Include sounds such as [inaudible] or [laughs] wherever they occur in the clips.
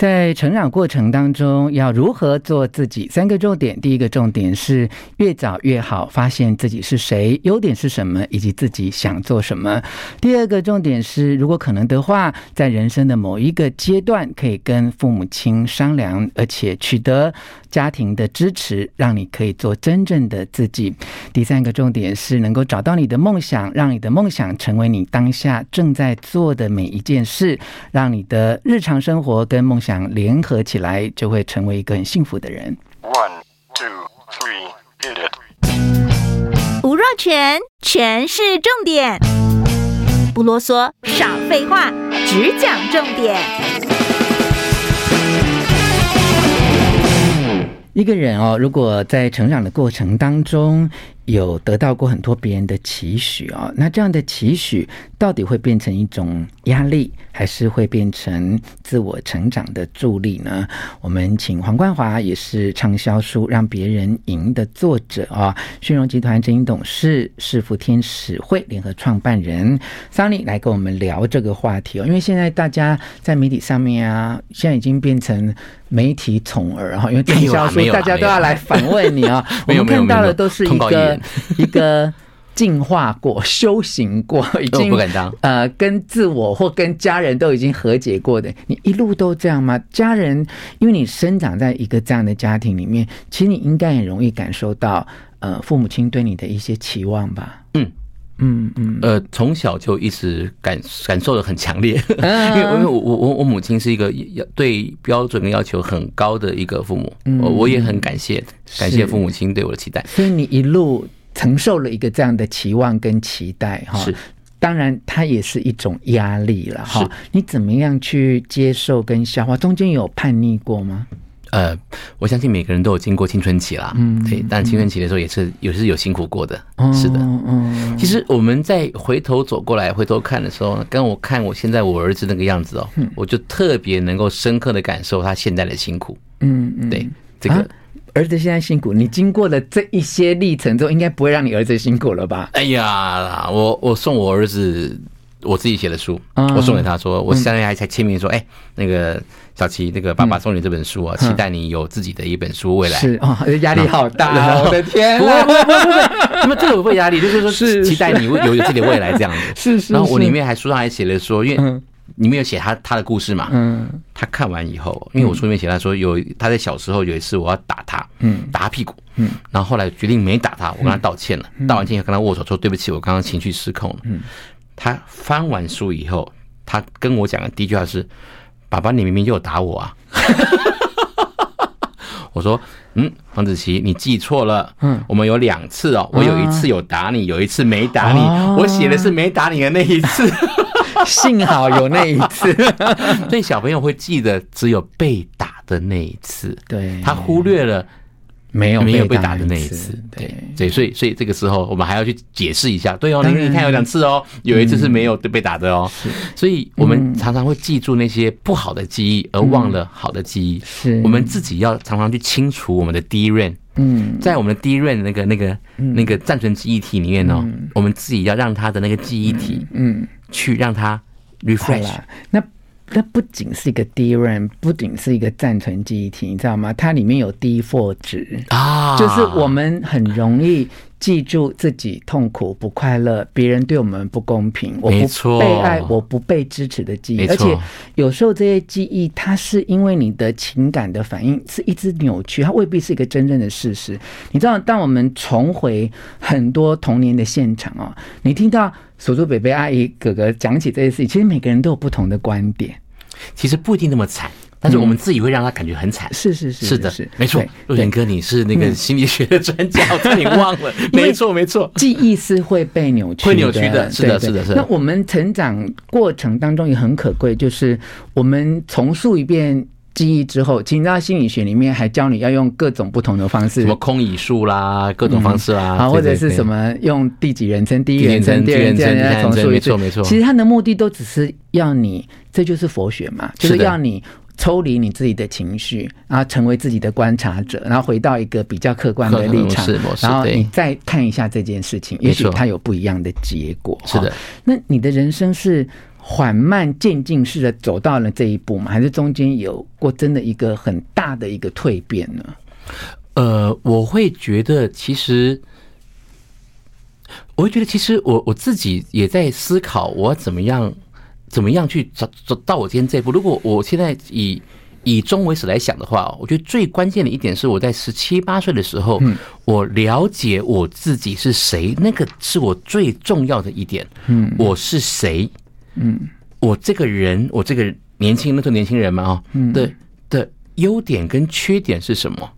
在成长过程当中，要如何做自己？三个重点。第一个重点是越早越好，发现自己是谁，优点是什么，以及自己想做什么。第二个重点是，如果可能的话，在人生的某一个阶段，可以跟父母亲商量，而且取得家庭的支持，让你可以做真正的自己。第三个重点是，能够找到你的梦想，让你的梦想成为你当下正在做的每一件事，让你的日常生活跟梦想联合起来，就会成为一个很幸福的人。One, two, three, hit it. 吴若全，全是重点，不啰嗦，少废话，只讲重点。一个人哦，如果在成长的过程当中，有得到过很多别人的期许哦，那这样的期许到底会变成一种压力，还是会变成自我成长的助力呢？我们请黄冠华，也是畅销书《让别人赢》的作者啊，旭荣集团执行董事、世福天使会联合创办人桑尼来跟我们聊这个话题哦。因为现在大家在媒体上面啊，现在已经变成媒体宠儿哈，因为畅销书大家都要来访问你啊。我们看到的都是一个。一个进化过、修行过，[laughs] 已经不敢当呃跟自我或跟家人都已经和解过的，你一路都这样吗？家人，因为你生长在一个这样的家庭里面，其实你应该很容易感受到呃父母亲对你的一些期望吧？嗯嗯嗯，呃，从小就一直感感受的很强烈，因 [laughs] 为因为我我我母亲是一个要对标准跟要求很高的一个父母，我我也很感谢感谢父母亲对我的期待，所以你一路。承受了一个这样的期望跟期待哈，是，当然它也是一种压力了哈。你怎么样去接受跟消化？中间有叛逆过吗？呃，我相信每个人都有经过青春期啦，嗯，对，但青春期的时候也是有是有辛苦过的，是的，嗯。其实我们在回头走过来回头看的时候，跟我看我现在我儿子那个样子哦，我就特别能够深刻的感受他现在的辛苦，嗯嗯，对，这个。儿子现在辛苦，你经过了这一些历程之后，应该不会让你儿子辛苦了吧？哎呀，我我送我儿子我自己写的书，我送给他说，我现在还才签名说，哎，那个小琪，那个爸爸送你这本书啊，期待你有自己的一本书，未来。是啊，压力好大，[laughs] 我的天，不会不会不会，那 [laughs] 么这个不会压力，就是说是期待你有有自己的未来这样子，[laughs] 是是，然后我里面还书上还写了说，因为。你没有写他他的故事嘛？嗯，他看完以后，因为我书里面写他说有他在小时候有一次我要打他，嗯，打他屁股，嗯，然后后来决定没打他，我跟他道歉了，道完歉以后跟他握手说对不起，我刚刚情绪失控了。嗯，他翻完书以后，他跟我讲的第一句话是：“爸爸，你明明就有打我啊！” [laughs] 我说：“嗯，黄子琪，你记错了。嗯，我们有两次哦，我有一次有打你，有一次没打你。我写的是没打你的那一次。[laughs] ”幸好有那一次，[laughs] 所以小朋友会记得只有被打的那一次，对，他忽略了没有没有被打的那一次，对对，所以所以这个时候我们还要去解释一下，对哦，你你看有两次哦，有一次是没有被打的哦，所以我们常常会记住那些不好的记忆，而忘了好的记忆，是。我们自己要常常去清除我们的 DRAM，嗯，在我们的 DRAM 那个那个那个暂存记忆体里面哦，我们自己要让它的那个记忆体，嗯。去让它 refresh。那那不仅是一个 DRAM，不仅是一个暂存记忆体，你知道吗？它里面有 D4 值啊，就是我们很容易记住自己痛苦、不快乐，别人对我们不公平，我不被爱，我不被支持的记忆。而且有时候这些记忆，它是因为你的情感的反应是一直扭曲，它未必是一个真正的事实。你知道，当我们重回很多童年的现场哦，你听到。叔叔、伯伯、阿姨、哥哥讲起这些事情，其实每个人都有不同的观点。其实不一定那么惨，但是我们自己会让他感觉很惨。是是是，是的，是没错。若权哥，你是那个心理学的专家，我差点忘了。[laughs] 没错没错，记忆是会被扭曲，会扭曲的。是的，是的，是的。那我们成长过程当中也很可贵，就是我们重塑一遍。记忆之后，其实你知道心理学里面还教你要用各种不同的方式，什么空椅术啦，各种方式啦，啊，或者是什么用第几人称、第一人称、第二人称来重述一次。没错，没错。其实它的目的都只是要你，这就是佛学嘛，就是要你抽离你自己的情绪，然后成为自己的观察者，然后回到一个比较客观的立场，然后你再看一下这件事情，也许它有不一样的结果。是的，那你的人生是缓慢渐进式的走到了这一步吗？还是中间有过真的一个很大的一个蜕变呢？呃，我会觉得其实，我会觉得其实我我自己也在思考，我怎么样怎么样去走走到我今天这一步。如果我现在以以终为始来想的话，我觉得最关键的一点是我在十七八岁的时候，我了解我自己是谁，那个是我最重要的一点。嗯，我是谁？嗯，我这个人，我这个年轻，那时候年轻人嘛，啊，的的优点跟缺点是什么？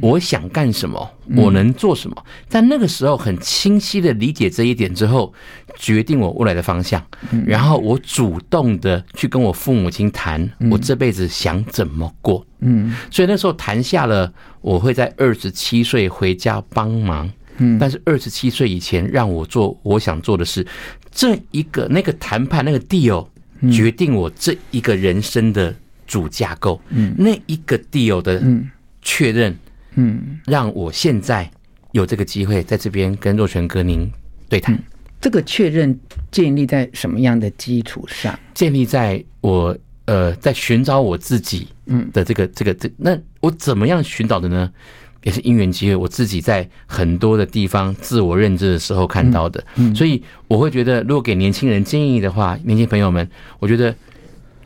我想干什么？我能做什么？在那个时候很清晰的理解这一点之后，决定我未来的方向。然后我主动的去跟我父母亲谈，我这辈子想怎么过。嗯，所以那时候谈下了，我会在二十七岁回家帮忙。嗯，但是二十七岁以前让我做我想做的事。这一个那个谈判那个 deal 决定我这一个人生的主架构。嗯，那一个 deal 的确认。嗯，让我现在有这个机会在这边跟若泉哥您对谈。这个确认建立在什么样的基础上？建立在我呃在寻找我自己嗯的这个这个这那我怎么样寻找的呢？也是因缘机会，我自己在很多的地方自我认知的时候看到的。所以我会觉得，如果给年轻人建议的话，年轻朋友们，我觉得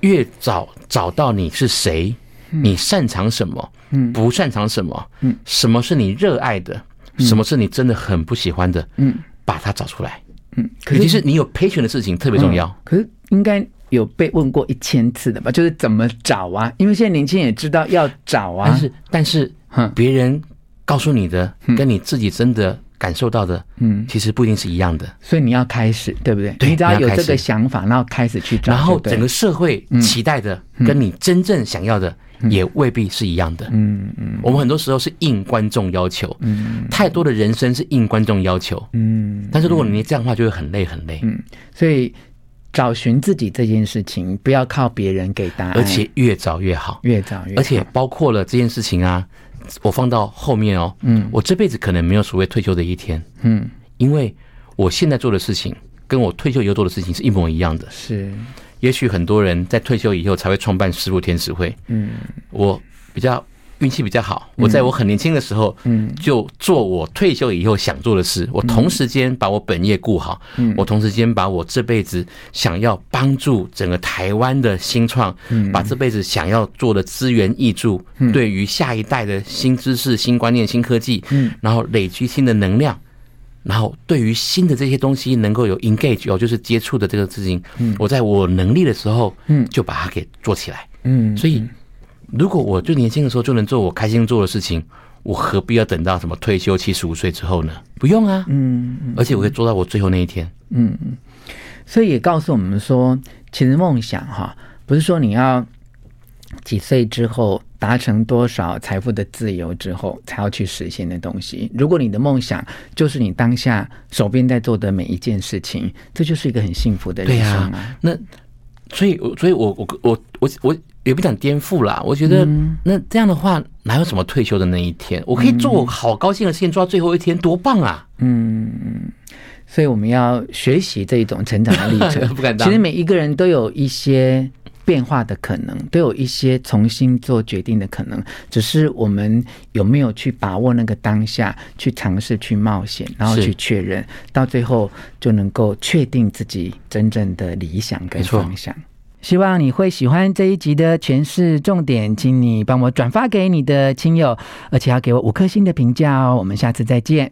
越早找到你是谁。你擅长什么？嗯，不擅长什么？嗯，什么是你热爱的？什么是你真的很不喜欢的？嗯，把它找出来。嗯，可是其实你有 passion 的事情特别重要。可是应该有被问过一千次的吧？就是怎么找啊？因为现在年轻人也知道要找啊。但是，但是，别人告诉你的跟你自己真的感受到的，嗯，其实不一定是一样的。所以你要开始，对不对？你只要有这个想法，然后开始去找。然后整个社会期待的，跟你真正想要的。也未必是一样的。嗯嗯，我们很多时候是应观众要求，嗯，太多的人生是应观众要求，嗯。但是如果你这样的话，就会很累很累。嗯，所以找寻自己这件事情，不要靠别人给答案，而且越早越好，越早越好。而且包括了这件事情啊，我放到后面哦，嗯，我这辈子可能没有所谓退休的一天，嗯，因为我现在做的事情跟我退休以后做的事情是一模一样的，是。也许很多人在退休以后才会创办十五天使会。嗯，我比较运气比较好，我在我很年轻的时候，嗯，就做我退休以后想做的事。我同时间把我本业顾好，嗯，我同时间把我这辈子想要帮助整个台湾的新创，嗯，把这辈子想要做的资源挹注，对于下一代的新知识、新观念、新科技，嗯，然后累积新的能量。然后，对于新的这些东西能够有 engage 哦，就是接触的这个事情，嗯，我在我能力的时候，嗯，就把它给做起来，嗯。所以，如果我最年轻的时候就能做我开心做的事情，我何必要等到什么退休七十五岁之后呢？不用啊，嗯。而且我可以做到我最后那一天，嗯嗯。所以也告诉我们说，其实梦想哈，不是说你要。几岁之后达成多少财富的自由之后才要去实现的东西？如果你的梦想就是你当下手边在做的每一件事情，这就是一个很幸福的人生啊！啊那所以，所以我我我我我也不讲颠覆啦。我觉得那这样的话，哪有什么退休的那一天？我可以做我好高兴的事情，做到最后一天，多棒啊！嗯，所以我们要学习这一种成长的历程。[laughs] 不敢当。其实每一个人都有一些。变化的可能，都有一些重新做决定的可能，只是我们有没有去把握那个当下，去尝试去冒险，然后去确认，到最后就能够确定自己真正的理想跟方向。希望你会喜欢这一集的诠释重点，请你帮我转发给你的亲友，而且要给我五颗星的评价哦。我们下次再见。